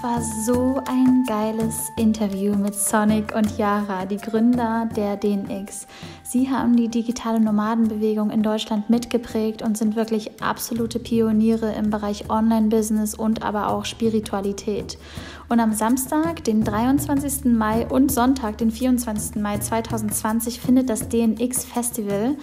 Das war so ein geiles Interview mit Sonic und Yara, die Gründer der DNX. Sie haben die digitale Nomadenbewegung in Deutschland mitgeprägt und sind wirklich absolute Pioniere im Bereich Online-Business und aber auch Spiritualität. Und am Samstag, den 23. Mai und Sonntag, den 24. Mai 2020, findet das DNX Festival,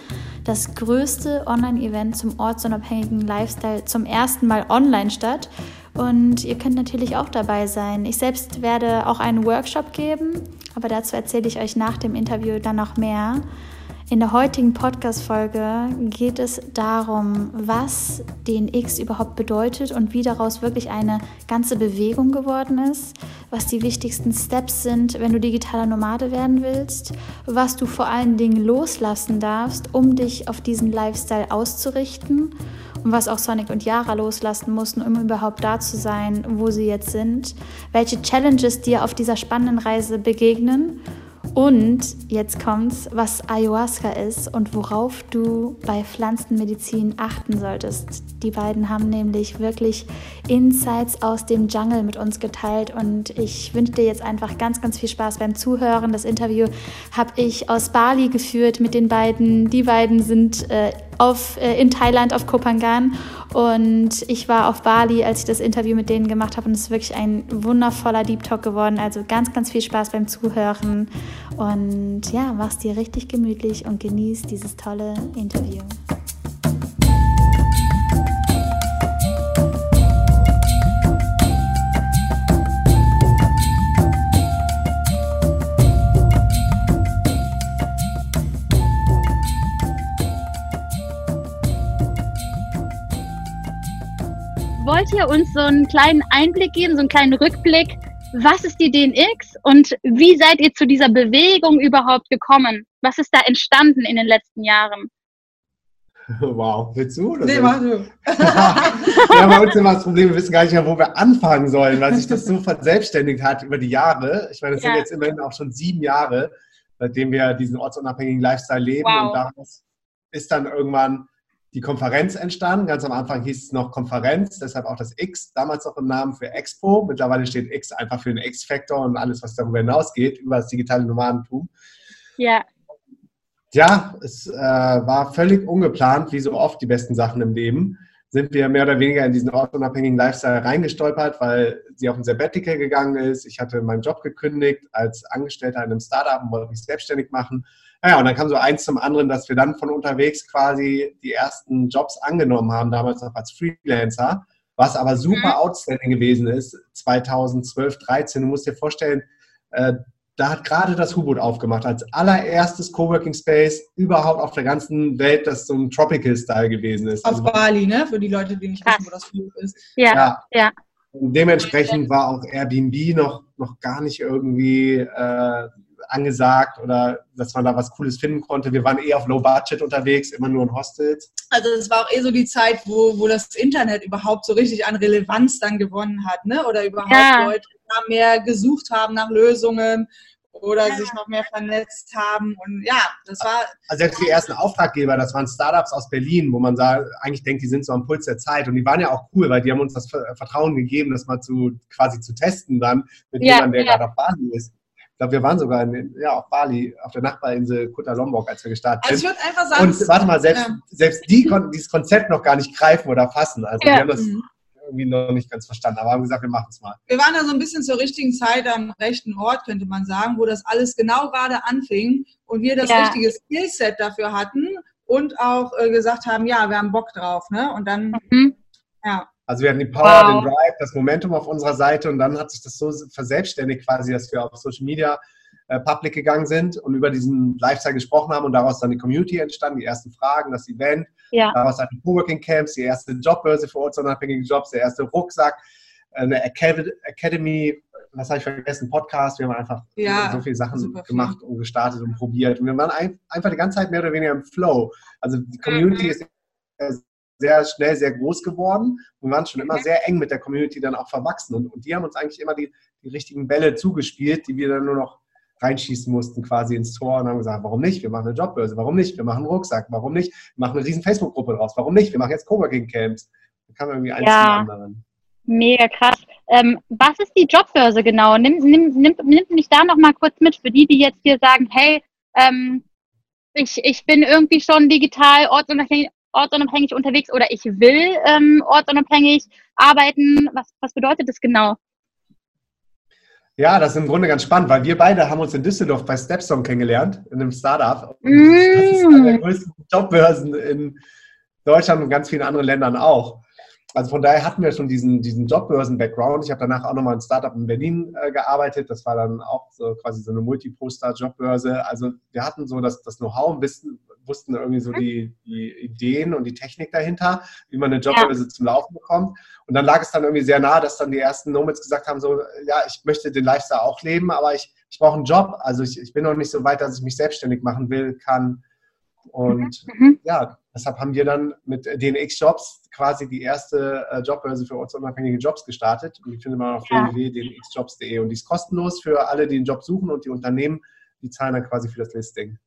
das größte Online-Event zum ortsunabhängigen Lifestyle, zum ersten Mal online statt. Und ihr könnt natürlich auch dabei sein. Ich selbst werde auch einen Workshop geben, aber dazu erzähle ich euch nach dem Interview dann noch mehr. In der heutigen Podcast-Folge geht es darum, was DNX überhaupt bedeutet und wie daraus wirklich eine ganze Bewegung geworden ist, was die wichtigsten Steps sind, wenn du digitaler Nomade werden willst, was du vor allen Dingen loslassen darfst, um dich auf diesen Lifestyle auszurichten und was auch Sonic und Yara loslassen mussten, um überhaupt da zu sein, wo sie jetzt sind, welche Challenges dir auf dieser spannenden Reise begegnen und jetzt kommt's, was Ayahuasca ist und worauf du bei Pflanzenmedizin achten solltest. Die beiden haben nämlich wirklich Insights aus dem Jungle mit uns geteilt und ich wünsche dir jetzt einfach ganz, ganz viel Spaß beim Zuhören. Das Interview habe ich aus Bali geführt mit den beiden. Die beiden sind äh, auf, äh, in Thailand auf Kopangan und ich war auf Bali, als ich das Interview mit denen gemacht habe und es ist wirklich ein wundervoller Deep Talk geworden. Also ganz, ganz viel Spaß beim Zuhören und ja, mach's dir richtig gemütlich und genieß dieses tolle Interview. Wollt ihr uns so einen kleinen Einblick geben, so einen kleinen Rückblick? Was ist die DNX und wie seid ihr zu dieser Bewegung überhaupt gekommen? Was ist da entstanden in den letzten Jahren? Wow, willst du? Das nee, mach du. ja, bei uns immer das Problem, wir wissen gar nicht mehr, wo wir anfangen sollen, weil sich das so verselbstständigt hat über die Jahre. Ich meine, es ja. sind jetzt immerhin auch schon sieben Jahre, seitdem wir diesen ortsunabhängigen Lifestyle leben. Wow. Und daraus ist dann irgendwann die Konferenz entstanden. Ganz am Anfang hieß es noch Konferenz, deshalb auch das X, damals noch im Namen für Expo. Mittlerweile steht X einfach für den X-Factor und alles, was darüber hinausgeht, über das digitale Nomadentum. Ja. Ja, es äh, war völlig ungeplant, wie so oft die besten Sachen im Leben. Sind wir mehr oder weniger in diesen ortsunabhängigen Lifestyle reingestolpert, weil sie auf ein Sabbatical gegangen ist. Ich hatte meinen Job gekündigt als Angestellter in einem Startup und wollte mich selbstständig machen naja, und dann kam so eins zum anderen, dass wir dann von unterwegs quasi die ersten Jobs angenommen haben, damals noch als Freelancer, was aber super mhm. outstanding gewesen ist, 2012, 13. Du musst dir vorstellen, äh, da hat gerade das U-Boot aufgemacht, als allererstes Coworking Space überhaupt auf der ganzen Welt, das so ein Tropical-Style gewesen ist. Auf also, Bali, ne? Für die Leute, die nicht wissen, wo das Flug ist. Ja, ja. ja. Und dementsprechend war auch Airbnb noch, noch gar nicht irgendwie äh, angesagt oder dass man da was Cooles finden konnte. Wir waren eh auf Low Budget unterwegs, immer nur in Hostels. Also es war auch eh so die Zeit, wo, wo das Internet überhaupt so richtig an Relevanz dann gewonnen hat, ne? Oder überhaupt ja. Leute mehr gesucht haben nach Lösungen oder ja. sich noch mehr vernetzt haben. Und ja, das war. Also selbst die ersten Auftraggeber, das waren Startups aus Berlin, wo man sah, eigentlich denkt, die sind so am Puls der Zeit. Und die waren ja auch cool, weil die haben uns das Vertrauen gegeben, das mal zu quasi zu testen dann mit ja, jemandem, der ja. gerade auf Basis ist. Ich glaube, wir waren sogar in, ja, auf Bali, auf der Nachbarinsel Kuta Lombok, als wir gestartet sind. Also ich würde einfach sagen... Und warte mal, selbst, ja. selbst die konnten dieses Konzept noch gar nicht greifen oder fassen. Also ja. wir haben das mhm. irgendwie noch nicht ganz verstanden, aber haben gesagt, wir machen es mal. Wir waren da so ein bisschen zur richtigen Zeit am rechten Ort, könnte man sagen, wo das alles genau gerade anfing und wir das ja. richtige Skillset dafür hatten und auch äh, gesagt haben, ja, wir haben Bock drauf. Ne? Und dann, mhm. ja. Also wir hatten die Power, wow. den Drive, das Momentum auf unserer Seite und dann hat sich das so verselbstständigt quasi, dass wir auf Social Media äh, public gegangen sind und über diesen Lifestyle gesprochen haben und daraus dann die Community entstanden, die ersten Fragen, das Event, ja. daraus dann die Coworking Camps, die erste Jobbörse für ortsunabhängige Jobs, der erste Rucksack, eine Academy, was habe ich vergessen, Podcast, wir haben einfach ja, so viele Sachen gemacht und gestartet und probiert und wir waren ein, einfach die ganze Zeit mehr oder weniger im Flow. Also die Community mhm. ist sehr schnell sehr groß geworden. Wir waren schon immer sehr eng mit der Community dann auch verwachsen. Und, und die haben uns eigentlich immer die, die richtigen Bälle zugespielt, die wir dann nur noch reinschießen mussten quasi ins Tor und haben gesagt, warum nicht? Wir machen eine Jobbörse, warum nicht? Wir machen einen Rucksack, warum nicht? Wir machen eine riesen Facebook-Gruppe draus, warum nicht? Wir machen jetzt Coworking-Camps. Da kam irgendwie eins ja. zum anderen. Mega krass. Ähm, was ist die Jobbörse genau? Nimm, nimm, nimm, nimm mich da noch mal kurz mit für die, die jetzt hier sagen, hey, ähm, ich, ich bin irgendwie schon digital ortsunabhängig, ortsunabhängig unterwegs oder ich will ähm, ortsunabhängig arbeiten. Was, was bedeutet das genau? Ja, das ist im Grunde ganz spannend, weil wir beide haben uns in Düsseldorf bei Stepstone kennengelernt, in einem Startup. Mm. Das ist eine der größten Jobbörsen in Deutschland und ganz vielen anderen Ländern auch. Also von daher hatten wir schon diesen, diesen Jobbörsen-Background. Ich habe danach auch nochmal ein Startup in Berlin äh, gearbeitet. Das war dann auch so quasi so eine Multi-Poster-Jobbörse. Also wir hatten so das, das Know-how und wissen, wussten irgendwie so mhm. die, die Ideen und die Technik dahinter, wie man eine Jobbörse ja. zum Laufen bekommt. Und dann lag es dann irgendwie sehr nah, dass dann die ersten Nomads gesagt haben, so, ja, ich möchte den Lifestyle auch leben, aber ich, ich brauche einen Job. Also ich, ich bin noch nicht so weit, dass ich mich selbstständig machen will, kann. Und mhm. ja, deshalb haben wir dann mit DNX Jobs quasi die erste äh, Jobbörse für ortsunabhängige Jobs gestartet. Und die findet man auf ja. www.dnxjobs.de. Und die ist kostenlos für alle, die einen Job suchen und die Unternehmen, die zahlen dann quasi für das Listing.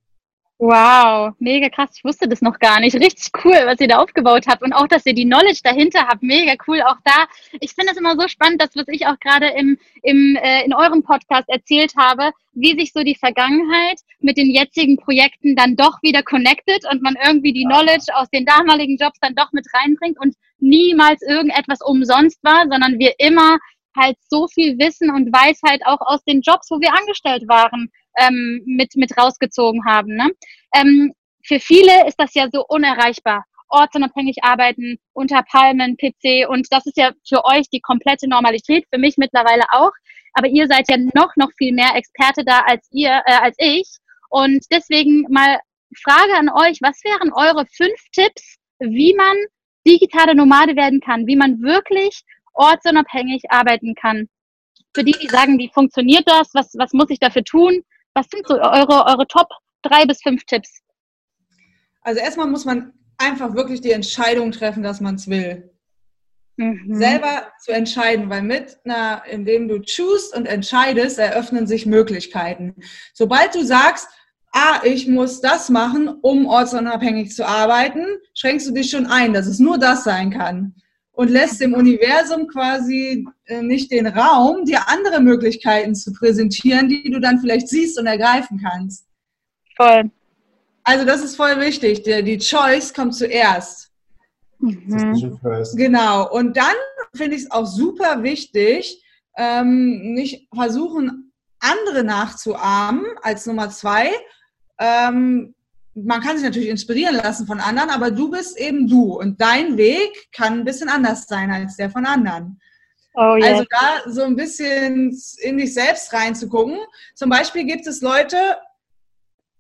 Wow, mega krass. Ich wusste das noch gar nicht. Richtig cool, was ihr da aufgebaut habt und auch, dass ihr die Knowledge dahinter habt. Mega cool. Auch da, ich finde es immer so spannend, das, was ich auch gerade im, im, äh, in eurem Podcast erzählt habe, wie sich so die Vergangenheit mit den jetzigen Projekten dann doch wieder connected und man irgendwie die Knowledge aus den damaligen Jobs dann doch mit reinbringt und niemals irgendetwas umsonst war, sondern wir immer halt so viel Wissen und Weisheit auch aus den Jobs, wo wir angestellt waren, ähm, mit, mit rausgezogen haben. Ne? Ähm, für viele ist das ja so unerreichbar. Ortsunabhängig arbeiten, unter Palmen, PC und das ist ja für euch die komplette Normalität, für mich mittlerweile auch. Aber ihr seid ja noch, noch viel mehr Experte da als ihr, äh, als ich. Und deswegen mal Frage an euch, was wären eure fünf Tipps, wie man digitale Nomade werden kann, wie man wirklich ortsunabhängig arbeiten kann? Für die, die sagen, wie funktioniert das? Was, was muss ich dafür tun? Was sind so eure, eure Top drei bis fünf Tipps? Also erstmal muss man einfach wirklich die Entscheidung treffen, dass man es will. Mhm. Selber zu entscheiden, weil mit einer, indem du choose und entscheidest, eröffnen sich Möglichkeiten. Sobald du sagst, ah, ich muss das machen, um ortsunabhängig zu arbeiten, schränkst du dich schon ein, dass es nur das sein kann und lässt dem Universum quasi äh, nicht den Raum, dir andere Möglichkeiten zu präsentieren, die du dann vielleicht siehst und ergreifen kannst. Voll. Also das ist voll wichtig. Die, die Choice kommt zuerst. Mhm. Genau. Und dann finde ich es auch super wichtig, ähm, nicht versuchen, andere nachzuahmen als Nummer zwei, ähm, man kann sich natürlich inspirieren lassen von anderen, aber du bist eben du und dein Weg kann ein bisschen anders sein als der von anderen. Oh, yeah. Also da so ein bisschen in dich selbst reinzugucken. Zum Beispiel gibt es Leute,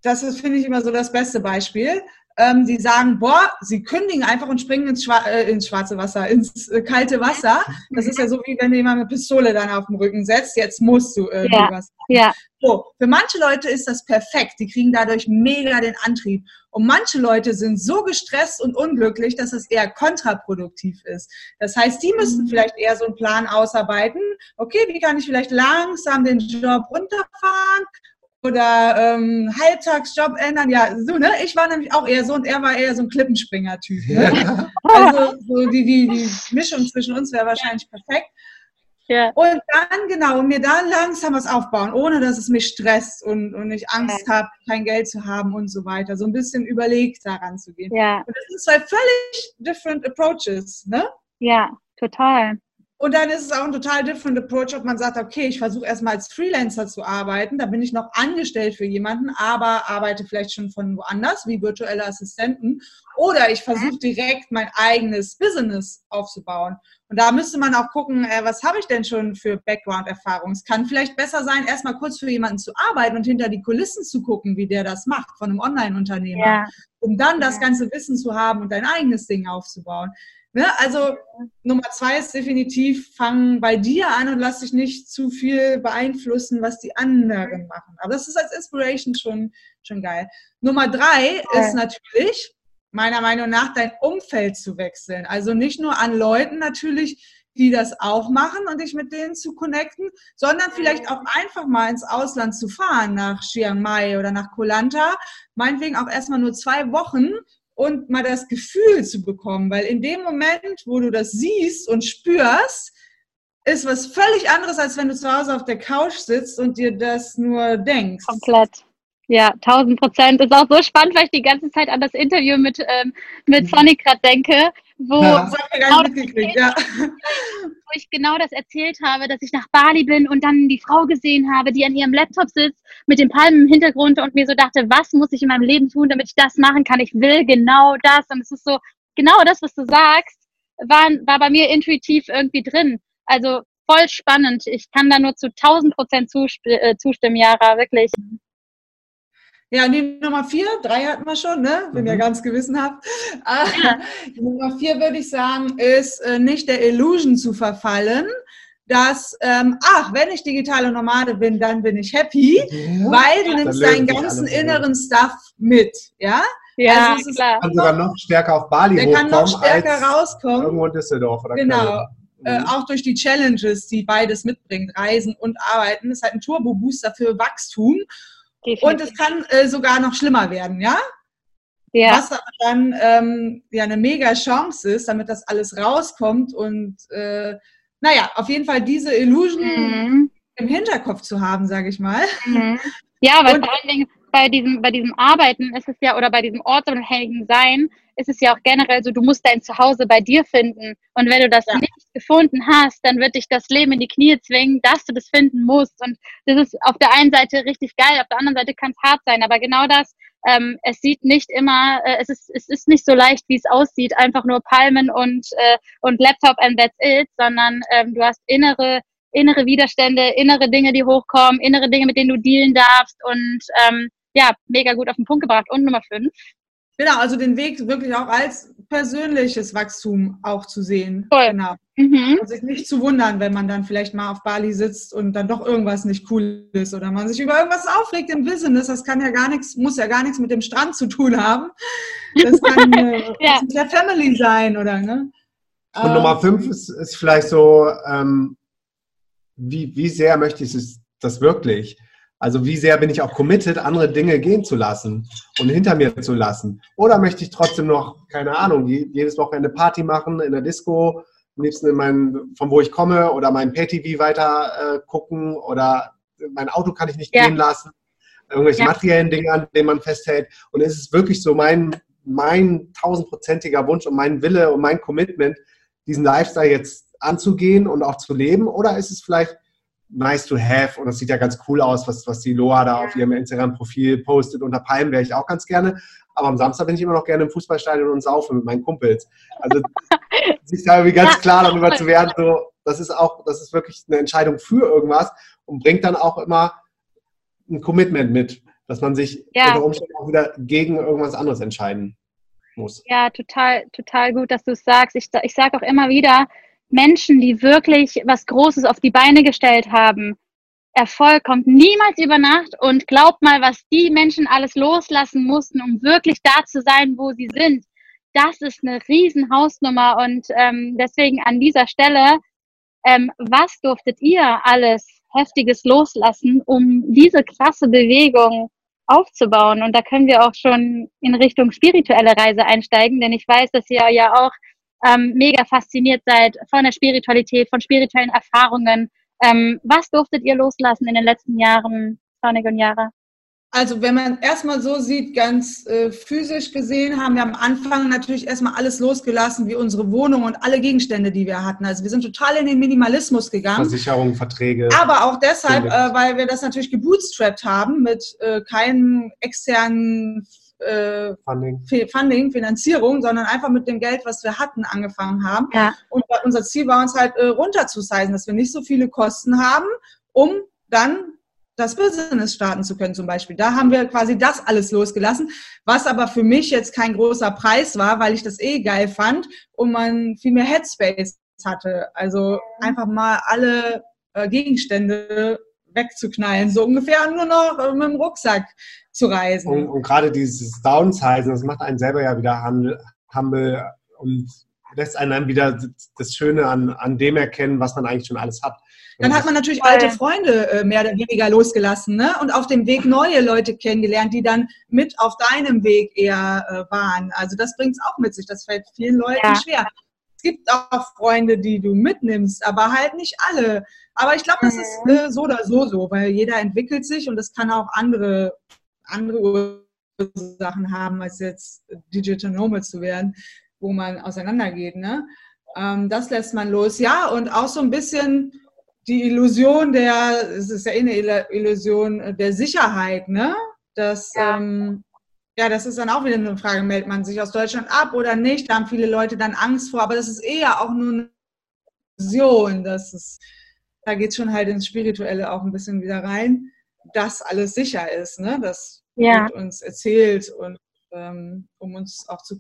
das ist, finde ich, immer so das beste Beispiel, ähm, die sagen, boah, sie kündigen einfach und springen ins, Schwa äh, ins schwarze Wasser, ins äh, kalte Wasser. Das ist ja so, wie wenn jemand eine Pistole dann auf den Rücken setzt, jetzt musst du irgendwas. Ja, ja. So, für manche Leute ist das perfekt, die kriegen dadurch mega den Antrieb. Und manche Leute sind so gestresst und unglücklich, dass es eher kontraproduktiv ist. Das heißt, die müssen mhm. vielleicht eher so einen Plan ausarbeiten. Okay, wie kann ich vielleicht langsam den Job runterfahren? oder ähm, Halbtagsjob ändern. Ja, so, ne? Ich war nämlich auch eher so und er war eher so ein Klippenspringer-Typ. Ne? Ja. Also so die, die, die Mischung zwischen uns wäre wahrscheinlich perfekt. Ja. Und dann, genau, und mir dann langsam was aufbauen, ohne dass es mich stresst und, und ich Angst ja. habe, kein Geld zu haben und so weiter. So ein bisschen überlegt daran zu gehen. Ja. Und das sind zwei völlig different approaches, ne? Ja, total. Und dann ist es auch ein total different approach, ob man sagt, okay, ich versuche erstmal als Freelancer zu arbeiten, da bin ich noch angestellt für jemanden, aber arbeite vielleicht schon von woanders, wie virtuelle Assistenten. Oder ich versuche direkt mein eigenes Business aufzubauen. Und da müsste man auch gucken, äh, was habe ich denn schon für Background-Erfahrung? Es kann vielleicht besser sein, erstmal kurz für jemanden zu arbeiten und hinter die Kulissen zu gucken, wie der das macht, von einem Online-Unternehmer, ja. um dann das ganze Wissen zu haben und dein eigenes Ding aufzubauen. Ne? Also Nummer zwei ist definitiv, fang bei dir an und lass dich nicht zu viel beeinflussen, was die anderen machen. Aber das ist als Inspiration schon, schon geil. Nummer drei ja. ist natürlich, meiner Meinung nach, dein Umfeld zu wechseln. Also nicht nur an Leuten natürlich, die das auch machen und dich mit denen zu connecten, sondern vielleicht auch einfach mal ins Ausland zu fahren, nach Chiang Mai oder nach Koh Lanta, meinetwegen auch erstmal nur zwei Wochen und mal das Gefühl zu bekommen, weil in dem Moment, wo du das siehst und spürst, ist was völlig anderes, als wenn du zu Hause auf der Couch sitzt und dir das nur denkst. Komplett. Ja, 1000 Prozent. Ist auch so spannend, weil ich die ganze Zeit an das Interview mit, ähm, mit Sonic gerade denke, wo, ja, genau ja. wo ich genau das erzählt habe, dass ich nach Bali bin und dann die Frau gesehen habe, die an ihrem Laptop sitzt mit den Palmen im Hintergrund und mir so dachte, was muss ich in meinem Leben tun, damit ich das machen kann? Ich will genau das. Und es ist so, genau das, was du sagst, war, war bei mir intuitiv irgendwie drin. Also voll spannend. Ich kann da nur zu 1000 Prozent äh, zustimmen, Jara, wirklich. Ja, die Nummer vier, drei hatten wir schon, ne? Bin mhm. ja ganz gewissenhaft. Ah, ja. Die Nummer vier würde ich sagen, ist äh, nicht der Illusion zu verfallen, dass, ähm, ach, wenn ich digitale Nomade bin, dann bin ich happy, ja. weil du nimmst deinen ganzen inneren Stuff mit, ja? Ja, also klar. kann sogar noch stärker auf Bali der hochkommen. Der kann noch stärker rauskommen. Irgendwo in Düsseldorf oder Genau. Äh, mhm. auch durch die Challenges, die beides mitbringt, Reisen und Arbeiten, das ist halt ein Turbo-Booster für Wachstum. Definitiv. Und es kann äh, sogar noch schlimmer werden, ja? Ja. Was aber dann ähm, ja eine mega Chance ist, damit das alles rauskommt und äh, naja, auf jeden Fall diese Illusion mhm. im Hinterkopf zu haben, sage ich mal. Mhm. Ja, weil und, vor allen Dingen bei diesem, bei diesem Arbeiten ist es ja, oder bei diesem ortsunabhängigen Sein, ist es ja auch generell so, du musst dein Zuhause bei dir finden. Und wenn du das ja. nicht gefunden hast, dann wird dich das Leben in die Knie zwingen, dass du das finden musst. Und das ist auf der einen Seite richtig geil, auf der anderen Seite kann es hart sein. Aber genau das, ähm, es sieht nicht immer, äh, es, ist, es ist nicht so leicht, wie es aussieht, einfach nur Palmen und, äh, und Laptop and that's it, sondern ähm, du hast innere innere Widerstände, innere Dinge, die hochkommen, innere Dinge, mit denen du dealen darfst und ähm, ja, mega gut auf den Punkt gebracht. Und Nummer fünf. Genau, also den Weg wirklich auch als persönliches Wachstum auch zu sehen. Voll. Genau. Mhm. Und sich nicht zu wundern, wenn man dann vielleicht mal auf Bali sitzt und dann doch irgendwas nicht cool ist oder man sich über irgendwas aufregt im Business. Das kann ja gar nichts, muss ja gar nichts mit dem Strand zu tun haben. Das kann äh, ja. mit der Family sein oder ne? Und ähm, Nummer fünf ist, ist vielleicht so, ähm, wie, wie sehr möchte ich das wirklich? Also wie sehr bin ich auch committed, andere Dinge gehen zu lassen und hinter mir zu lassen? Oder möchte ich trotzdem noch, keine Ahnung, jedes Wochenende Party machen in der Disco, am liebsten in mein, von wo ich komme oder mein Pay-TV weiter äh, gucken oder mein Auto kann ich nicht ja. gehen lassen, irgendwelche ja. materiellen Dinge, an denen man festhält. Und ist es wirklich so mein, mein tausendprozentiger Wunsch und mein Wille und mein Commitment, diesen Lifestyle jetzt anzugehen und auch zu leben? Oder ist es vielleicht nice to have und das sieht ja ganz cool aus, was, was die Loa da auf ihrem Instagram-Profil postet. Unter Palmen wäre ich auch ganz gerne. Aber am Samstag bin ich immer noch gerne im Fußballstadion und saufe mit meinen Kumpels. Also sich da irgendwie ganz klar darüber zu werden, so, das ist auch, das ist wirklich eine Entscheidung für irgendwas und bringt dann auch immer ein Commitment mit, dass man sich ja. unter Umständen auch wieder gegen irgendwas anderes entscheiden muss. Ja, total, total gut, dass du es sagst. Ich, ich sage auch immer wieder, Menschen, die wirklich was Großes auf die Beine gestellt haben, Erfolg kommt niemals über Nacht und glaubt mal, was die Menschen alles loslassen mussten, um wirklich da zu sein, wo sie sind. Das ist eine riesen Hausnummer und ähm, deswegen an dieser Stelle, ähm, was durftet ihr alles Heftiges loslassen, um diese krasse Bewegung aufzubauen? Und da können wir auch schon in Richtung spirituelle Reise einsteigen, denn ich weiß, dass ihr ja auch ähm, mega fasziniert seid von der Spiritualität, von spirituellen Erfahrungen. Ähm, was durftet ihr loslassen in den letzten Jahren, Sonic und Jara? Also wenn man erstmal so sieht, ganz äh, physisch gesehen, haben wir am Anfang natürlich erstmal alles losgelassen, wie unsere Wohnung und alle Gegenstände, die wir hatten. Also wir sind total in den Minimalismus gegangen. Versicherungen, Verträge. Aber auch deshalb, äh, weil wir das natürlich gebootstrapped haben mit äh, keinen externen äh, Funding. Funding, Finanzierung, sondern einfach mit dem Geld, was wir hatten, angefangen haben. Ja. Und unser Ziel war uns halt äh, runterzusizen, dass wir nicht so viele Kosten haben, um dann das Business starten zu können zum Beispiel. Da haben wir quasi das alles losgelassen, was aber für mich jetzt kein großer Preis war, weil ich das eh geil fand und man viel mehr Headspace hatte. Also einfach mal alle äh, Gegenstände wegzuknallen, so ungefähr nur noch äh, mit dem Rucksack zu reisen. Und, und gerade dieses Downsizen, das macht einen selber ja wieder humble und lässt einen dann wieder das Schöne an, an dem erkennen, was man eigentlich schon alles hat. Dann hat man natürlich alte Freunde äh, mehr oder weniger losgelassen ne? und auf dem Weg neue Leute kennengelernt, die dann mit auf deinem Weg eher äh, waren. Also das bringt es auch mit sich. Das fällt vielen Leuten ja. schwer. gibt auch Freunde, die du mitnimmst, aber halt nicht alle. Aber ich glaube, das ist mhm. äh, so oder so so, weil jeder entwickelt sich und es kann auch andere, andere Ursachen haben, als jetzt Digital Nomad zu werden, wo man auseinandergeht. Ne? Ähm, das lässt man los. Ja, und auch so ein bisschen die Illusion der, es ist ja eh eine Illusion der Sicherheit, ne? Das, ja. Ähm, ja, das ist dann auch wieder eine Frage, meldet man sich aus Deutschland ab oder nicht? Da haben viele Leute dann Angst vor, aber das ist eher auch nur eine Illusion. Das ist, da geht es schon halt ins Spirituelle auch ein bisschen wieder rein, dass alles sicher ist, ne? Das ja. wird uns erzählt und ähm, um uns auch zu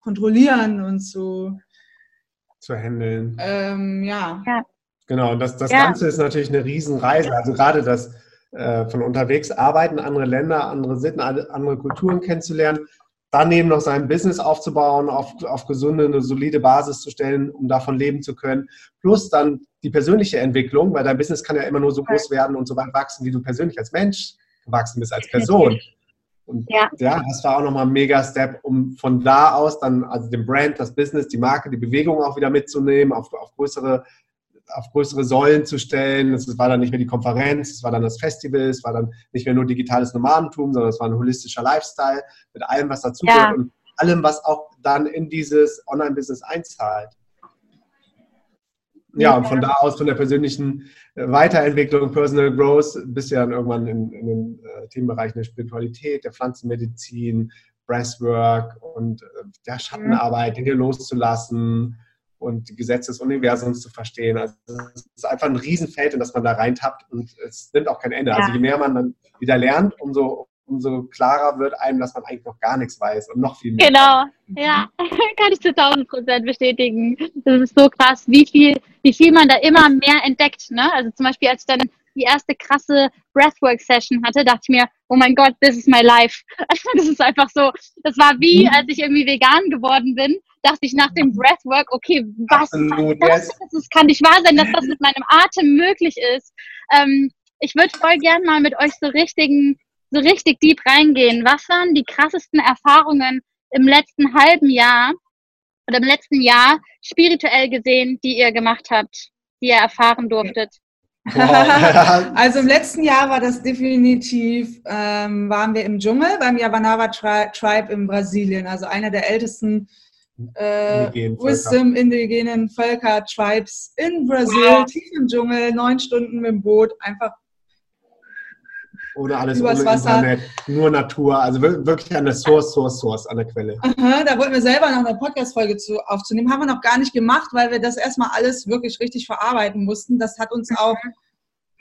kontrollieren und zu zu handeln. Ähm, ja. ja. Genau, und das, das ja. Ganze ist natürlich eine Riesenreise. Also gerade das äh, von unterwegs arbeiten, andere Länder, andere Sitten, andere Kulturen kennenzulernen, daneben noch sein Business aufzubauen, auf, auf gesunde, eine solide Basis zu stellen, um davon leben zu können. Plus dann die persönliche Entwicklung, weil dein Business kann ja immer nur so groß werden und so weit wachsen, wie du persönlich als Mensch gewachsen bist, als Person. Und ja, ja das war auch nochmal ein mega Step, um von da aus dann, also den Brand, das Business, die Marke, die Bewegung auch wieder mitzunehmen, auf, auf größere auf größere Säulen zu stellen. Es war dann nicht mehr die Konferenz, es war dann das Festival, es war dann nicht mehr nur digitales Nomadentum, sondern es war ein holistischer Lifestyle mit allem, was dazu ja. und allem, was auch dann in dieses Online-Business einzahlt. Ja, und von da aus, von der persönlichen äh, Weiterentwicklung, Personal Growth, bis ja dann irgendwann in, in den äh, Themenbereichen der Spiritualität, der Pflanzenmedizin, Breathwork und äh, der Schattenarbeit, Dinge loszulassen, und die Gesetze des Universums zu verstehen. Also es ist einfach ein Riesenfeld, in das man da reintappt und es nimmt auch kein Ende. Also ja. Also je mehr man dann wieder lernt, umso, umso klarer wird einem, dass man eigentlich noch gar nichts weiß und noch viel mehr. Genau, ja, kann ich zu 1000 Prozent bestätigen. Das ist so krass, wie viel, wie viel man da immer mehr entdeckt. Ne? Also zum Beispiel, als ich dann die erste krasse Breathwork-Session hatte, dachte ich mir, oh mein Gott, this is my life. das ist einfach so, das war wie, mhm. als ich irgendwie vegan geworden bin, dachte ich nach dem Breathwork, okay, was Absolut, das, yes. das kann nicht wahr sein, dass das mit meinem Atem möglich ist. Ähm, ich würde voll gern mal mit euch so richtigen, so richtig deep reingehen. Was waren die krassesten Erfahrungen im letzten halben Jahr oder im letzten Jahr spirituell gesehen, die ihr gemacht habt, die ihr erfahren durftet? also im letzten Jahr war das definitiv, ähm, waren wir im Dschungel beim Yavanava Tri Tribe in Brasilien, also einer der ältesten äh, Wisdom indigenen Völker Tribes in Brasil, tief im Dschungel, neun Stunden mit dem Boot, einfach ohne alles Übers ohne Wasser. Internet, nur Natur, also wirklich an der Source, Source, Source, an der Quelle. Aha, da wollten wir selber noch eine Podcast-Folge aufzunehmen, haben wir noch gar nicht gemacht, weil wir das erstmal alles wirklich richtig verarbeiten mussten. Das hat uns auch,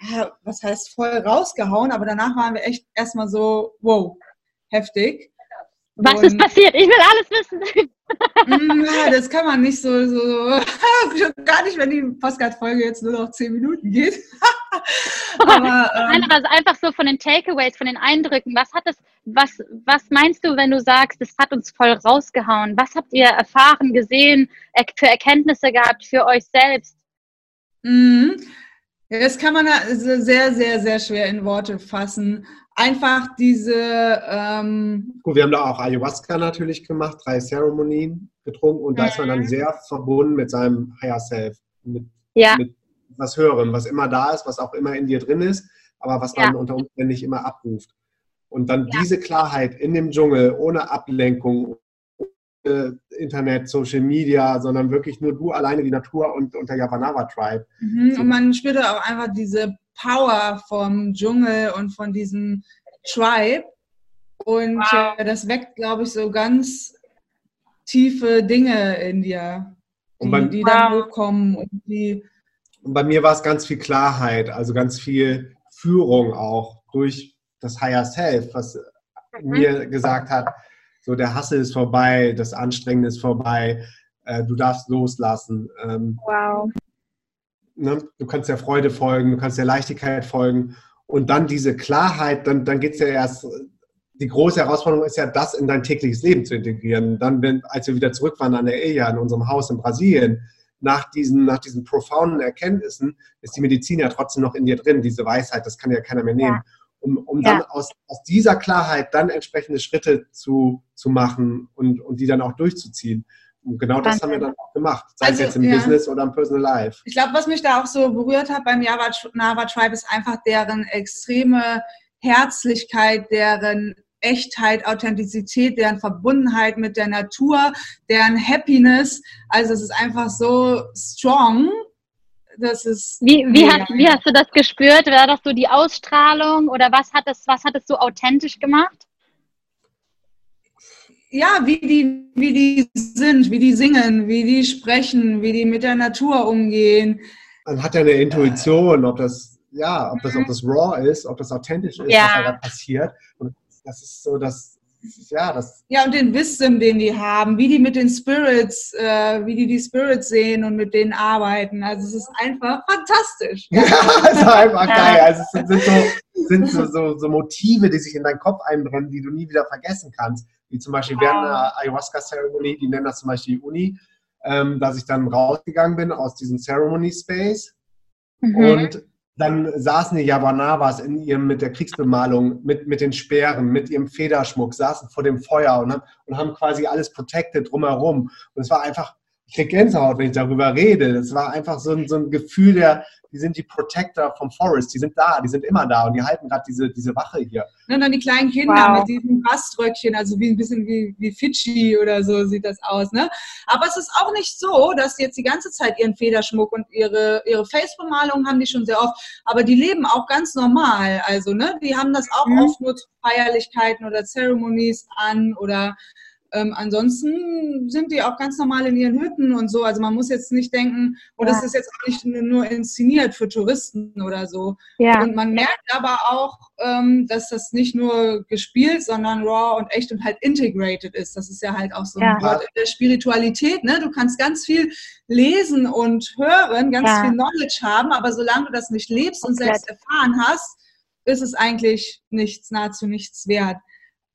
ja, was heißt voll rausgehauen, aber danach waren wir echt erstmal so, wow, heftig. Was Und, ist passiert? Ich will alles wissen. Mm, ja, das kann man nicht so, so gar nicht, wenn die Postcard-Folge jetzt nur noch zehn Minuten geht. aber, ähm, Nein, also einfach so von den Takeaways, von den Eindrücken. Was hat es, was, was meinst du, wenn du sagst, es hat uns voll rausgehauen? Was habt ihr erfahren, gesehen, für Erkenntnisse gehabt für euch selbst? Mhm. Ja, das kann man sehr, sehr, sehr schwer in Worte fassen einfach diese. Ähm Gut, wir haben da auch Ayahuasca natürlich gemacht, drei Zeremonien getrunken und da ist man dann mhm. sehr verbunden mit seinem Higher Self, mit, ja. mit was Höherem, was immer da ist, was auch immer in dir drin ist, aber was man ja. unter Umständen nicht immer abruft. Und dann ja. diese Klarheit in dem Dschungel, ohne Ablenkung, Internet, Social Media, sondern wirklich nur du alleine, die Natur und, und der Yavanava Tribe. Mhm. Und man spürt auch einfach diese Power vom Dschungel und von diesem Tribe. Und wow. äh, das weckt, glaube ich, so ganz tiefe Dinge in dir, die, bei, die dann wow. hochkommen und die. Und bei mir war es ganz viel Klarheit, also ganz viel Führung auch durch das Higher Self, was mhm. mir gesagt hat, so der Hassel ist vorbei, das Anstrengende ist vorbei, äh, du darfst loslassen. Ähm, wow ne, du kannst der Freude folgen, du kannst der Leichtigkeit folgen und dann diese Klarheit, dann, dann geht es ja erst, die große Herausforderung ist ja, das in dein tägliches Leben zu integrieren. Dann, wenn, als wir wieder zurück waren an der Ehe, in unserem Haus in Brasilien, nach diesen, nach diesen profonden Erkenntnissen ist die Medizin ja trotzdem noch in dir drin, diese Weisheit, das kann ja keiner mehr nehmen. Ja. Um, um ja. dann aus, aus dieser Klarheit dann entsprechende Schritte zu, zu machen und, und die dann auch durchzuziehen. Und genau das haben wir dann auch gemacht, sei also, es jetzt im ja. Business oder im Personal Life. Ich glaube, was mich da auch so berührt hat beim Java Nava Tribe ist einfach deren extreme Herzlichkeit, deren Echtheit, Authentizität, deren Verbundenheit mit der Natur, deren Happiness. Also es ist einfach so strong. Das ist wie, wie, hat, wie hast du das gespürt? War das so die Ausstrahlung oder was hat es, was hat es so authentisch gemacht? Ja, wie die, wie die sind, wie die singen, wie die sprechen, wie die mit der Natur umgehen. Man hat ja eine Intuition, ob das, ja, ob das, ob das raw ist, ob das authentisch ist, ja. was da passiert. Und das ist so das, ja, das. Ja, und den Wisdom, den die haben, wie die mit den Spirits, äh, wie die die Spirits sehen und mit denen arbeiten. Also es ist einfach fantastisch. Ja, es ist einfach geil. Also es sind, so, sind so, so, so, Motive, die sich in deinen Kopf einbrennen, die du nie wieder vergessen kannst. Wie zum Beispiel während einer Ayahuasca-Zeremonie, die nennen das zum Beispiel die Uni, ähm, dass ich dann rausgegangen bin aus diesem Ceremony Space mhm. und dann saßen die Yabanavas in ihrem, mit der Kriegsbemalung, mit, mit den Speeren, mit ihrem Federschmuck, saßen vor dem Feuer und, und haben quasi alles protected drumherum. Und es war einfach, ich kriege Gänsehaut, wenn ich darüber rede. Das war einfach so ein, so ein Gefühl der, die sind die Protector vom Forest, die sind da, die sind immer da und die halten gerade diese, diese Wache hier. Und dann die kleinen Kinder wow. mit diesen Baströckchen, also wie ein bisschen wie, wie Fidschi oder so sieht das aus. Ne? Aber es ist auch nicht so, dass die jetzt die ganze Zeit ihren Federschmuck und ihre, ihre Face-Bemalung haben die schon sehr oft, aber die leben auch ganz normal. Also, ne, die haben das auch mhm. oft nur zu Feierlichkeiten oder Ceremonies an oder ähm, ansonsten sind die auch ganz normal in ihren Hütten und so. Also man muss jetzt nicht denken, oh, das ist jetzt auch nicht nur inszeniert für Touristen oder so. Ja. Und man merkt aber auch, ähm, dass das nicht nur gespielt, sondern raw und echt und halt integrated ist. Das ist ja halt auch so ein Wort in der Spiritualität. Ne? Du kannst ganz viel lesen und hören, ganz viel Knowledge haben, aber solange du das nicht lebst und selbst erfahren hast, ist es eigentlich nichts, nahezu nichts wert.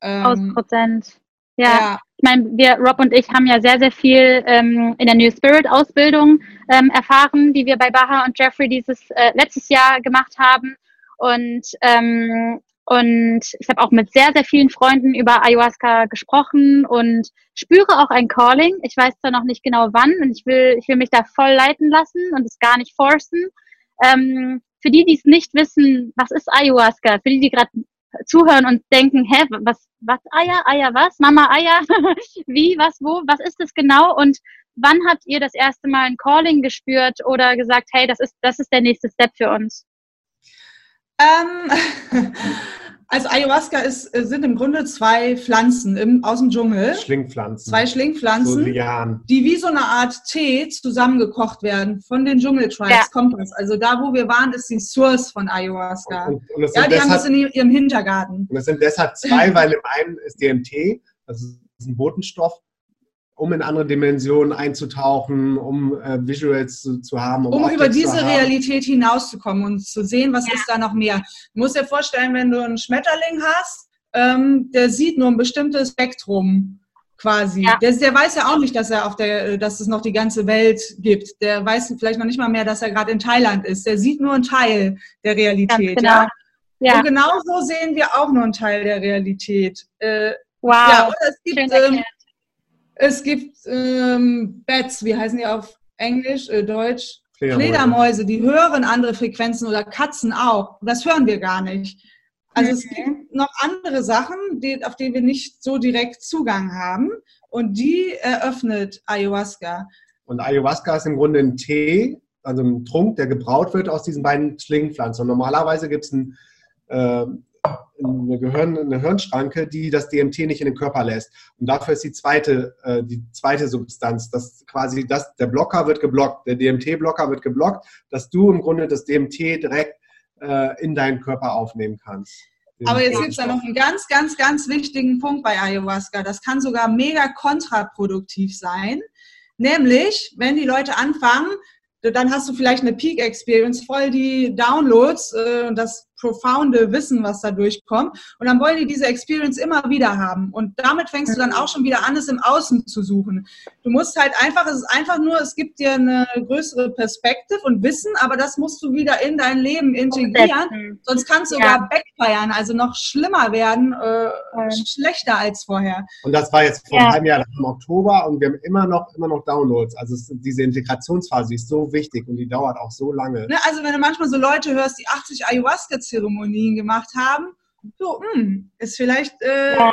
Ähm, Prozent. Ja, ja. ich meine, wir, Rob und ich, haben ja sehr, sehr viel ähm, in der New Spirit Ausbildung ähm, erfahren, die wir bei Baha und Jeffrey dieses äh, letztes Jahr gemacht haben. Und, ähm, und ich habe auch mit sehr, sehr vielen Freunden über Ayahuasca gesprochen und spüre auch ein Calling. Ich weiß zwar noch nicht genau wann und ich will, ich will mich da voll leiten lassen und es gar nicht forcen. Ähm, für die, die es nicht wissen, was ist Ayahuasca? Für die, die gerade zuhören und denken, hä, was, was, Eier, Eier, was? Mama, Eier? Wie, was, wo? Was ist das genau? Und wann habt ihr das erste Mal ein Calling gespürt oder gesagt, hey, das ist, das ist der nächste Step für uns? Ähm, Also Ayahuasca ist, äh, sind im Grunde zwei Pflanzen im, aus dem Dschungel. Schlingpflanzen. Zwei Schlingpflanzen, so die wie so eine Art Tee zusammengekocht werden von den Dschungeltribes. Ja. Kommt das. Also da, wo wir waren, ist die Source von Ayahuasca. Und, und ja, die deshalb, haben das in ihrem Hintergarten. Und es sind deshalb zwei, weil im einen ist DMT, also ist ein Botenstoff, um in andere Dimensionen einzutauchen, um äh, Visuals zu, zu haben. Um, um über diese Realität hinauszukommen und zu sehen, was ja. ist da noch mehr. Du musst dir vorstellen, wenn du einen Schmetterling hast, ähm, der sieht nur ein bestimmtes Spektrum quasi. Ja. Der, der, weiß ja auch nicht, dass er auf der, dass es noch die ganze Welt gibt. Der weiß vielleicht noch nicht mal mehr, dass er gerade in Thailand ist. Der sieht nur einen Teil der Realität. Genau. Ja? ja. Und genauso sehen wir auch nur einen Teil der Realität. Äh, wow. Ja, oder es gibt ähm, es gibt ähm, Bats, wie heißen die auf Englisch, äh, Deutsch? Fledermäuse. Fledermäuse, die hören andere Frequenzen oder Katzen auch. Das hören wir gar nicht. Also mhm. es gibt noch andere Sachen, die, auf die wir nicht so direkt Zugang haben. Und die eröffnet Ayahuasca. Und Ayahuasca ist im Grunde ein Tee, also ein Trunk, der gebraut wird aus diesen beiden Schlingpflanzen. Und normalerweise gibt es ein äh, eine, Gehirn, eine Hirnschranke, die das DMT nicht in den Körper lässt. Und dafür ist die zweite, äh, die zweite Substanz, dass quasi das, der Blocker wird geblockt, der DMT-Blocker wird geblockt, dass du im Grunde das DMT direkt äh, in deinen Körper aufnehmen kannst. Aber jetzt gibt es da noch einen ganz, ganz, ganz wichtigen Punkt bei Ayahuasca. Das kann sogar mega kontraproduktiv sein. Nämlich, wenn die Leute anfangen, dann hast du vielleicht eine Peak Experience, voll die Downloads äh, und das profounde Wissen, was da durchkommt. Und dann wollen die diese Experience immer wieder haben. Und damit fängst du dann auch schon wieder an, es im Außen zu suchen. Du musst halt einfach, es ist einfach nur, es gibt dir eine größere Perspektive und Wissen, aber das musst du wieder in dein Leben integrieren. Sonst kannst du ja. sogar backfeiern, also noch schlimmer werden, äh, schlechter als vorher. Und das war jetzt vor ja. einem Jahr im Oktober und wir haben immer noch, immer noch Downloads. Also es, diese Integrationsphase ist so wichtig und die dauert auch so lange. Ne, also wenn du manchmal so Leute hörst, die 80 Ayahuasca-Zeremonien gemacht haben, so, hm, ist vielleicht äh, ja.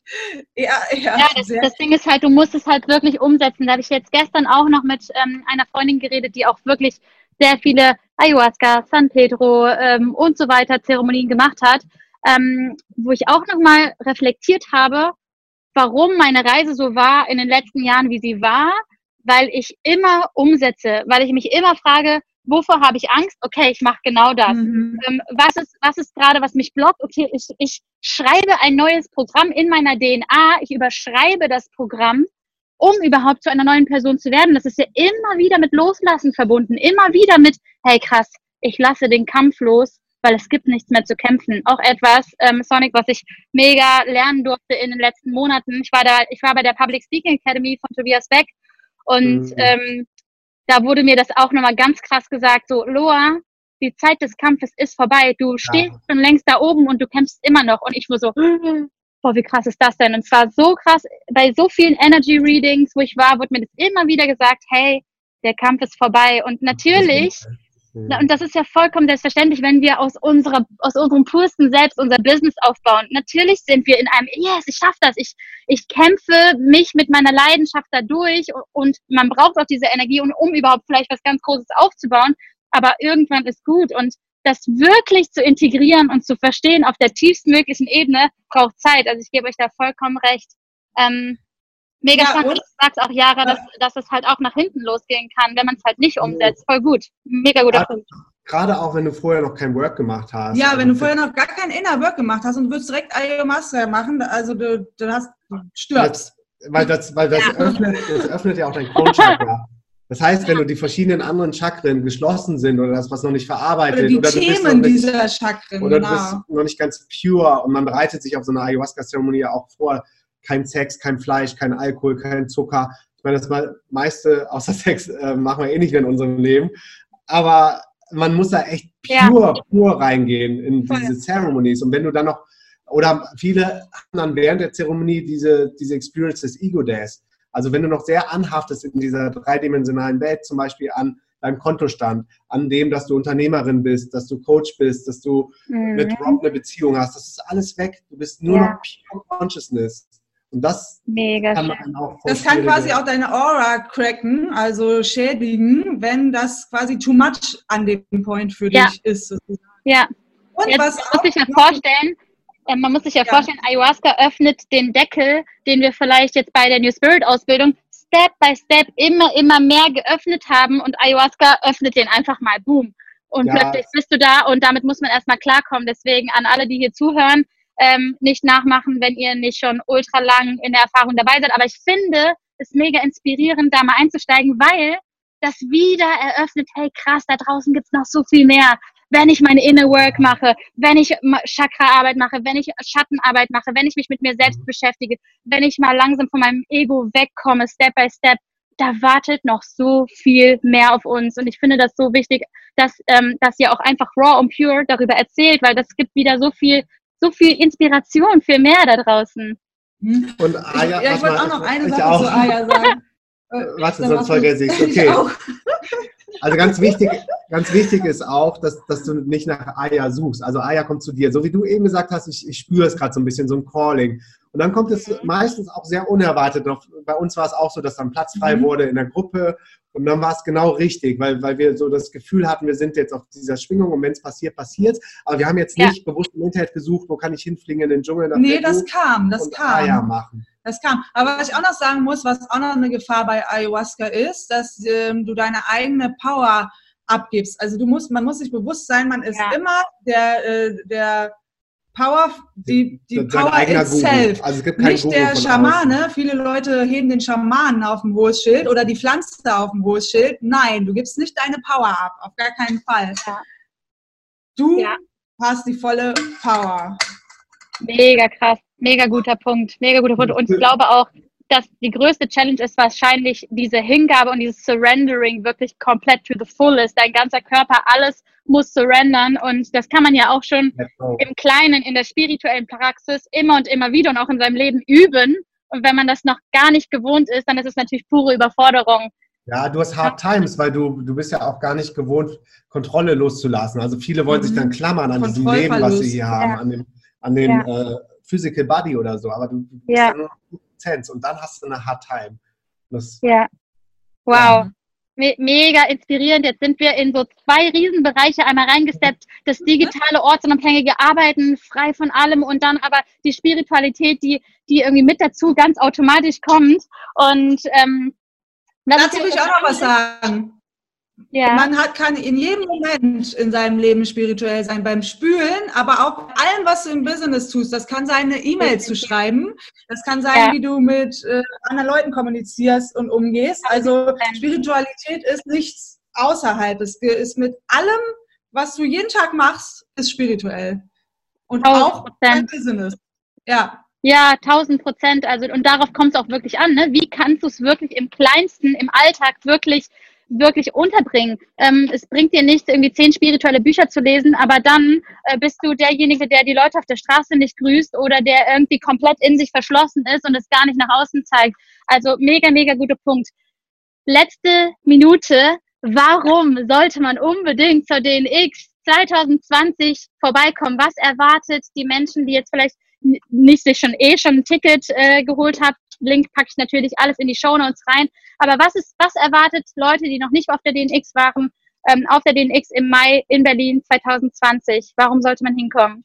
eher, eher ja, das, das, Ding ist halt, du musst es halt wirklich umsetzen. Da habe ich jetzt gestern auch noch mit ähm, einer Freundin geredet, die auch wirklich sehr viele Ayahuasca, San Pedro ähm, und so weiter Zeremonien gemacht hat, ähm, wo ich auch nochmal reflektiert habe, warum meine Reise so war in den letzten Jahren, wie sie war, weil ich immer umsetze, weil ich mich immer frage, wovor habe ich Angst? Okay, ich mache genau das. Mhm. Ähm, was ist, was ist gerade, was mich blockt? Okay, ich, ich schreibe ein neues Programm in meiner DNA, ich überschreibe das Programm, um überhaupt zu einer neuen Person zu werden. Das ist ja immer wieder mit Loslassen verbunden, immer wieder mit, hey krass, ich lasse den Kampf los, weil es gibt nichts mehr zu kämpfen. Auch etwas, ähm, Sonic, was ich mega lernen durfte in den letzten Monaten. Ich war da, ich war bei der Public Speaking Academy von Tobias Beck und mhm. ähm, da wurde mir das auch nochmal ganz krass gesagt, so, Loa, die Zeit des Kampfes ist vorbei. Du stehst ja. schon längst da oben und du kämpfst immer noch. Und ich war so, boah, wie krass ist das denn? Und zwar so krass, bei so vielen Energy Readings, wo ich war, wurde mir das immer wieder gesagt, hey, der Kampf ist vorbei. Und natürlich und das ist ja vollkommen selbstverständlich, wenn wir aus, unserer, aus unserem pursten Selbst unser Business aufbauen. Natürlich sind wir in einem, yes, ich schaffe das, ich, ich kämpfe mich mit meiner Leidenschaft da durch und man braucht auch diese Energie, um überhaupt vielleicht was ganz Großes aufzubauen. Aber irgendwann ist gut und das wirklich zu integrieren und zu verstehen auf der tiefstmöglichen Ebene braucht Zeit. Also ich gebe euch da vollkommen recht. Ähm, Mega ja, spannend. Du sagst auch, Jahre, dass, dass es halt auch nach hinten losgehen kann, wenn man es halt nicht umsetzt. Voll gut. Mega guter Punkt. Gerade auch, wenn du vorher noch kein Work gemacht hast. Ja, wenn du vorher noch gar kein Inner Work gemacht hast und du würdest direkt Ayahuasca machen, also du, du hast, du stirbst. Weil das, weil das, ja. öffnet, das öffnet ja auch dein Kronchakra. Das heißt, wenn du die verschiedenen anderen Chakren geschlossen sind oder das, was noch nicht verarbeitet oder die oder Themen nicht, dieser Chakren, oder genau. du bist noch nicht ganz pure und man bereitet sich auf so eine Ayahuasca-Zeremonie auch vor, kein Sex, kein Fleisch, kein Alkohol, kein Zucker. Ich meine, das meiste außer Sex äh, machen wir eh nicht mehr in unserem Leben. Aber man muss da echt pure, ja. pur reingehen in diese Ceremonies. Und wenn du dann noch, oder viele haben dann während der Zeremonie diese, diese Experience des Ego-Days. Also wenn du noch sehr anhaftest in dieser dreidimensionalen Welt, zum Beispiel an deinem Kontostand, an dem, dass du Unternehmerin bist, dass du Coach bist, dass du mhm. mit Rob eine Beziehung hast, das ist alles weg. Du bist nur ja. noch pure Consciousness. Und das Mega kann man auch Das kann quasi auch deine Aura cracken, also schädigen, wenn das quasi too much an dem Point für ja. dich ist. Sozusagen. Ja. Und Jetzt was muss ich ja vorstellen, äh, man muss sich ja, ja, vorstellen, Ayahuasca öffnet den Deckel, den wir vielleicht jetzt bei der New Spirit Ausbildung Step by Step immer, immer mehr geöffnet haben und Ayahuasca öffnet den einfach mal, boom. Und ja. plötzlich bist du da und damit muss man erstmal klarkommen. Deswegen an alle, die hier zuhören, ähm, nicht nachmachen, wenn ihr nicht schon ultra lang in der Erfahrung dabei seid. Aber ich finde es mega inspirierend, da mal einzusteigen, weil das wieder eröffnet, hey krass, da draußen gibt's noch so viel mehr. Wenn ich meine Inner Work mache, wenn ich Chakra-Arbeit mache, wenn ich Schattenarbeit mache, wenn ich mich mit mir selbst beschäftige, wenn ich mal langsam von meinem Ego wegkomme, Step by Step, da wartet noch so viel mehr auf uns. Und ich finde das so wichtig, dass, ähm, dass ihr auch einfach raw und pure darüber erzählt, weil das gibt wieder so viel so viel Inspiration für mehr da draußen. Hm? Und Aya, ja, ich wollte auch noch eine Sache auch. zu Aya sagen. Warte, sonst vergesse ich Okay. Also ganz wichtig, ganz wichtig ist auch, dass, dass du nicht nach Aya suchst. Also Aya kommt zu dir. So wie du eben gesagt hast, ich, ich spüre es gerade so ein bisschen, so ein Calling. Und dann kommt es mhm. meistens auch sehr unerwartet. Bei uns war es auch so, dass dann Platz frei mhm. wurde in der Gruppe. Und dann war es genau richtig, weil, weil wir so das Gefühl hatten, wir sind jetzt auf dieser Schwingung und wenn es passiert, passiert Aber wir haben jetzt nicht ja. bewusst im Internet gesucht, wo kann ich hinfliegen in den Dschungel. Nach nee, das kam, das kam. Aya machen. Das kam. Aber was ich auch noch sagen muss, was auch noch eine Gefahr bei Ayahuasca ist, dass ähm, du deine eigene Power abgibst. Also du musst, man muss sich bewusst sein, man ist ja. immer der, äh, der Power, die, die Power itself. Also nicht Guru der Schamane. Außen. Viele Leute heben den Schamanen auf dem hohes Schild oder die Pflanze auf dem hohes Schild. Nein, du gibst nicht deine Power ab, auf gar keinen Fall. Ja. Du ja. hast die volle Power. Mega krass, mega guter Punkt, mega guter Punkt. Und ich glaube auch, dass die größte Challenge ist wahrscheinlich diese Hingabe und dieses Surrendering wirklich komplett to the fullest. Dein ganzer Körper, alles muss surrendern und das kann man ja auch schon im Kleinen, in der spirituellen Praxis immer und immer wieder und auch in seinem Leben üben. Und wenn man das noch gar nicht gewohnt ist, dann ist es natürlich pure Überforderung. Ja, du hast Hard Times, weil du, du bist ja auch gar nicht gewohnt, Kontrolle loszulassen. Also viele wollen mhm. sich dann klammern an diesem Leben, was sie hier haben, ja. an dem, an dem ja. äh, Physical Body oder so. Aber du, du bist ja. Lizenz und dann hast du eine Hard Time. Das, ja. Wow. Me mega inspirierend. Jetzt sind wir in so zwei Riesenbereiche einmal reingesteppt. Das digitale ortsunabhängige Arbeiten, frei von allem und dann aber die Spiritualität, die, die irgendwie mit dazu ganz automatisch kommt. Und ähm, Dazu will ich auch noch was sagen. Ja. Man hat, kann in jedem Moment in seinem Leben spirituell sein, beim Spülen, aber auch bei allem, was du im Business tust. Das kann sein, eine E-Mail zu schreiben. Das kann sein, ja. wie du mit äh, anderen Leuten kommunizierst und umgehst. Also Spiritualität ist nichts außerhalb. Es ist mit allem, was du jeden Tag machst, ist spirituell. Und auch beim Business. Ja. Ja, 1000 Prozent. Also, und darauf kommt es auch wirklich an. Ne? Wie kannst du es wirklich im Kleinsten, im Alltag wirklich wirklich unterbringen. Ähm, es bringt dir nichts, irgendwie zehn spirituelle Bücher zu lesen, aber dann äh, bist du derjenige, der die Leute auf der Straße nicht grüßt oder der irgendwie komplett in sich verschlossen ist und es gar nicht nach außen zeigt. Also mega, mega guter Punkt. Letzte Minute. Warum sollte man unbedingt zur DNX 2020 vorbeikommen? Was erwartet die Menschen, die jetzt vielleicht nicht sich schon eh schon ein Ticket äh, geholt haben? Link packe ich natürlich alles in die Show Notes rein. Aber was ist, was erwartet Leute, die noch nicht auf der DNX waren, ähm, auf der DNX im Mai in Berlin 2020? Warum sollte man hinkommen?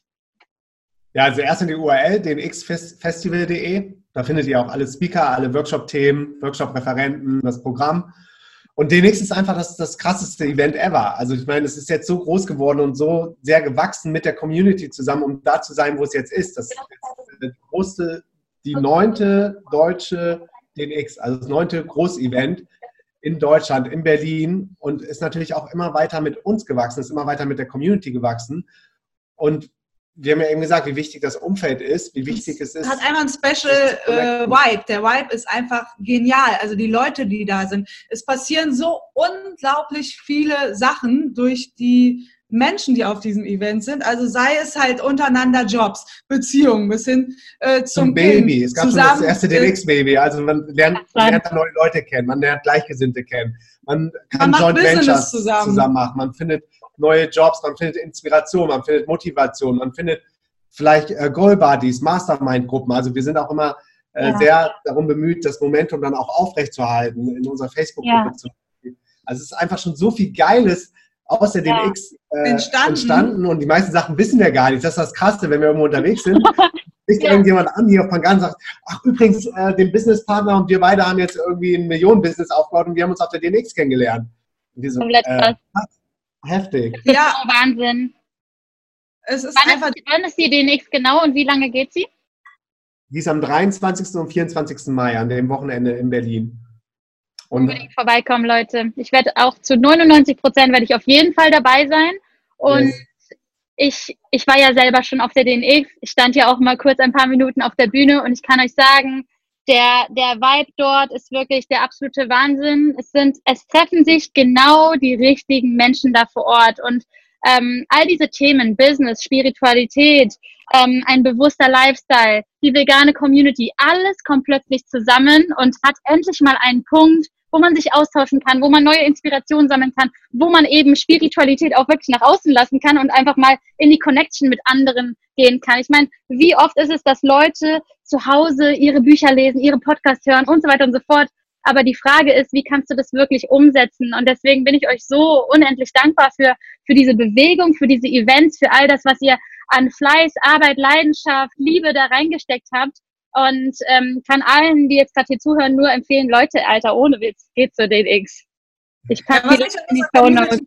Ja, also erst in die URL, dnxfestival.de. Da findet ihr auch alle Speaker, alle Workshop-Themen, Workshop-Referenten, das Programm. Und DNX ist einfach das, das krasseste Event ever. Also ich meine, es ist jetzt so groß geworden und so sehr gewachsen mit der Community zusammen, um da zu sein, wo es jetzt ist. Das ist die größte die neunte deutsche DNX, also das neunte Großevent in Deutschland, in Berlin und ist natürlich auch immer weiter mit uns gewachsen, ist immer weiter mit der Community gewachsen. Und wir haben ja eben gesagt, wie wichtig das Umfeld ist, wie wichtig es ist. Hat einmal ein Special äh, Vibe. Der Vibe ist einfach genial. Also die Leute, die da sind. Es passieren so unglaublich viele Sachen durch die Menschen, die auf diesem Event sind. Also sei es halt untereinander Jobs, Beziehungen bis hin äh, zum, zum Baby. Kind, es gab schon das erste DNX-Baby. Also man lernt, man lernt neue Leute kennen, man lernt Gleichgesinnte kennen. Man kann man Joint Ventures zusammen. zusammen machen. Man findet neue Jobs, man findet Inspiration, man findet Motivation, man findet vielleicht äh, Goal Buddies, Mastermind-Gruppen. Also wir sind auch immer äh, ja. sehr darum bemüht, das Momentum dann auch aufrechtzuerhalten in unserer Facebook-Gruppe ja. Also es ist einfach schon so viel Geiles aus der ja. DMX äh, entstanden. entstanden. und die meisten Sachen wissen wir gar nicht. Das ist das Krasse, wenn wir irgendwo unterwegs sind. Spricht ja. irgendjemand an hier auf Pangan und sagt, ach übrigens, äh, den Businesspartner und wir beide haben jetzt irgendwie ein Millionenbusiness aufgebaut und wir haben uns auf der DMX kennengelernt. So, äh, heftig. Ja, Wahnsinn. Es ist wann, einfach ist, wann ist die DNX genau und wie lange geht sie? Die ist am 23. und 24. Mai, an dem Wochenende in Berlin. Und Unbedingt vorbeikommen, Leute. Ich werde auch zu 99 Prozent werde ich auf jeden Fall dabei sein. Und yes. ich, ich war ja selber schon auf der DNX. Ich stand ja auch mal kurz ein paar Minuten auf der Bühne und ich kann euch sagen, der, der Vibe dort ist wirklich der absolute Wahnsinn. Es sind, es treffen sich genau die richtigen Menschen da vor Ort und ähm, all diese Themen, Business, Spiritualität, ähm, ein bewusster Lifestyle, die vegane Community, alles kommt plötzlich zusammen und hat endlich mal einen Punkt, wo man sich austauschen kann, wo man neue Inspirationen sammeln kann, wo man eben Spiritualität auch wirklich nach außen lassen kann und einfach mal in die Connection mit anderen gehen kann. Ich meine, wie oft ist es, dass Leute zu Hause ihre Bücher lesen, ihre Podcasts hören und so weiter und so fort. Aber die Frage ist, wie kannst du das wirklich umsetzen? Und deswegen bin ich euch so unendlich dankbar für, für diese Bewegung, für diese Events, für all das, was ihr an Fleiß, Arbeit, Leidenschaft, Liebe da reingesteckt habt. Und ähm, kann allen, die jetzt gerade hier zuhören, nur empfehlen, Leute, Alter, ohne Witz, geht zu den X. Ich packe ja, die in die Show Notes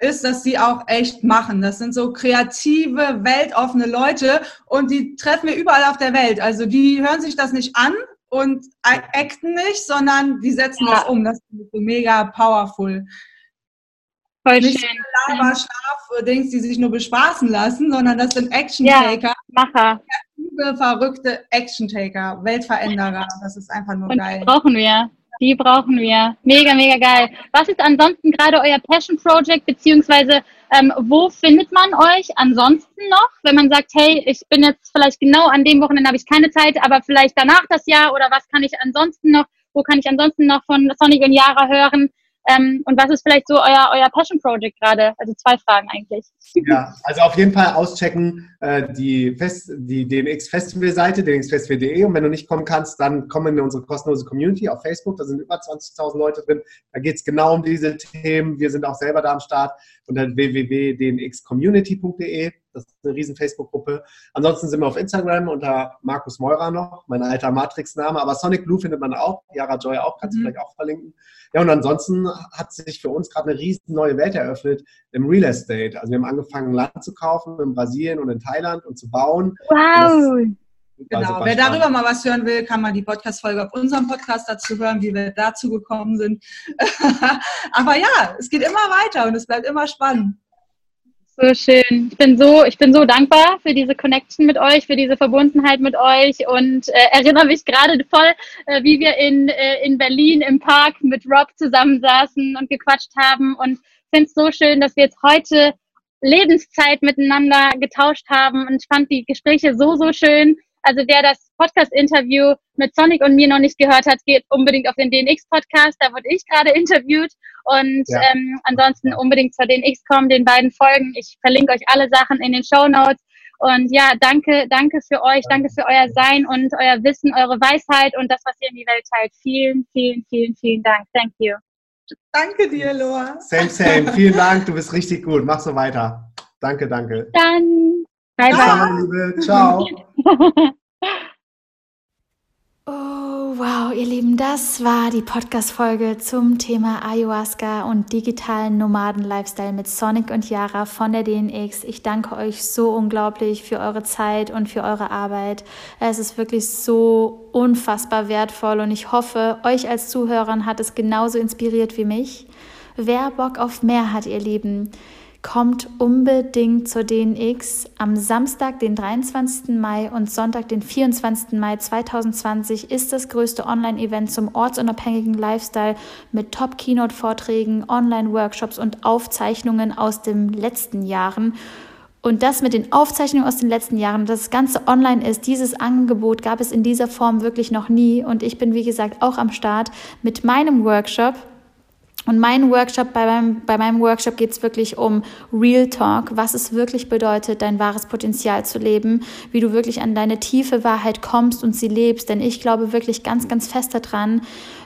ist, dass sie auch echt machen. Das sind so kreative, weltoffene Leute und die treffen wir überall auf der Welt. Also die hören sich das nicht an und acten nicht, sondern die setzen ja. das um. Das ist so mega powerful. Voll nicht schön. Lava, Schlaf, Dings, die sich nur bespaßen lassen, sondern das sind Action-Taker. Ja, Macher. Verrückte Action-Taker, Weltveränderer. Das ist einfach nur Und geil. Die brauchen wir. Die brauchen wir. Mega, mega geil. Was ist ansonsten gerade euer Passion Project, beziehungsweise ähm, wo findet man euch ansonsten noch, wenn man sagt, hey, ich bin jetzt vielleicht genau an dem Wochenende habe ich keine Zeit, aber vielleicht danach das Jahr oder was kann ich ansonsten noch, wo kann ich ansonsten noch von Sonic und Yara hören? Ähm, und was ist vielleicht so euer, euer Passion Project gerade? Also zwei Fragen eigentlich. Ja, also auf jeden Fall auschecken äh, die, Fest, die DNX Festival-Seite, dnxfestival.de und wenn du nicht kommen kannst, dann komm in unsere kostenlose Community auf Facebook, da sind über 20.000 Leute drin. Da geht es genau um diese Themen. Wir sind auch selber da am Start unter www.dnxcommunity.de. Das ist eine riesen Facebook-Gruppe. Ansonsten sind wir auf Instagram unter Markus Meurer noch, mein alter Matrix-Name. Aber Sonic Blue findet man auch. Yara Joy auch, kannst du mhm. vielleicht auch verlinken. Ja, und ansonsten hat sich für uns gerade eine riesen neue Welt eröffnet im Real Estate. Also wir haben angefangen, Land zu kaufen in Brasilien und in Thailand und zu bauen. Wow! Genau, wer darüber mal was hören will, kann mal die Podcast-Folge auf unserem Podcast dazu hören, wie wir dazu gekommen sind. Aber ja, es geht immer weiter und es bleibt immer spannend. So schön. Ich bin so, ich bin so dankbar für diese Connection mit euch, für diese Verbundenheit mit euch und äh, erinnere mich gerade voll, äh, wie wir in, äh, in Berlin im Park mit Rob zusammensaßen und gequatscht haben und finde es so schön, dass wir jetzt heute Lebenszeit miteinander getauscht haben und ich fand die Gespräche so, so schön also wer das Podcast-Interview mit Sonic und mir noch nicht gehört hat, geht unbedingt auf den DNX-Podcast. Da wurde ich gerade interviewt. Und ja. ähm, ansonsten unbedingt zur DNX kommen, den beiden Folgen. Ich verlinke euch alle Sachen in den Show Notes. Und ja, danke, danke für euch, danke für euer Sein und euer Wissen, eure Weisheit und das, was ihr in die Welt teilt. Vielen, vielen, vielen, vielen Dank. Thank you. Danke dir, Loa. Same, same. Vielen Dank. Du bist richtig gut. Mach so weiter. Danke, danke. Dann. Bye, bye. Ciao, Liebe. Ciao. Oh, wow, ihr Lieben, das war die Podcast-Folge zum Thema Ayahuasca und digitalen Nomaden-Lifestyle mit Sonic und Yara von der DNX. Ich danke euch so unglaublich für eure Zeit und für eure Arbeit. Es ist wirklich so unfassbar wertvoll und ich hoffe, euch als Zuhörern hat es genauso inspiriert wie mich. Wer Bock auf mehr hat, ihr Lieben, kommt unbedingt zur DNX. Am Samstag, den 23. Mai und Sonntag, den 24. Mai 2020 ist das größte Online-Event zum ortsunabhängigen Lifestyle mit Top-Keynote-Vorträgen, Online-Workshops und Aufzeichnungen aus den letzten Jahren. Und das mit den Aufzeichnungen aus den letzten Jahren, dass das Ganze online ist, dieses Angebot gab es in dieser Form wirklich noch nie. Und ich bin, wie gesagt, auch am Start mit meinem Workshop und mein Workshop, bei meinem, bei meinem Workshop geht es wirklich um Real Talk, was es wirklich bedeutet, dein wahres Potenzial zu leben, wie du wirklich an deine tiefe Wahrheit kommst und sie lebst. Denn ich glaube wirklich ganz, ganz fest daran,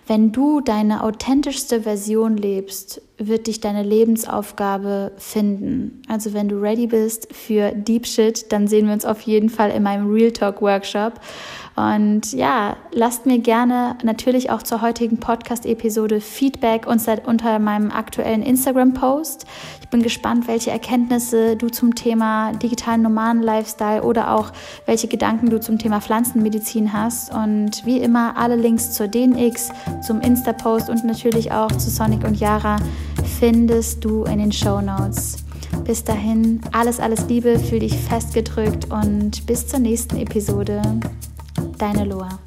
wenn du deine authentischste Version lebst, wird dich deine Lebensaufgabe finden. Also wenn du ready bist für Deep Shit, dann sehen wir uns auf jeden Fall in meinem Real Talk Workshop. Und ja, lasst mir gerne natürlich auch zur heutigen Podcast-Episode Feedback unter meinem aktuellen Instagram-Post. Ich bin gespannt, welche Erkenntnisse du zum Thema digitalen Nomaden-Lifestyle oder auch welche Gedanken du zum Thema Pflanzenmedizin hast. Und wie immer alle Links zur DNX, zum Insta-Post und natürlich auch zu Sonic und Yara findest du in den Show Notes. Bis dahin, alles, alles Liebe, fühl dich festgedrückt und bis zur nächsten Episode. Deine Loa.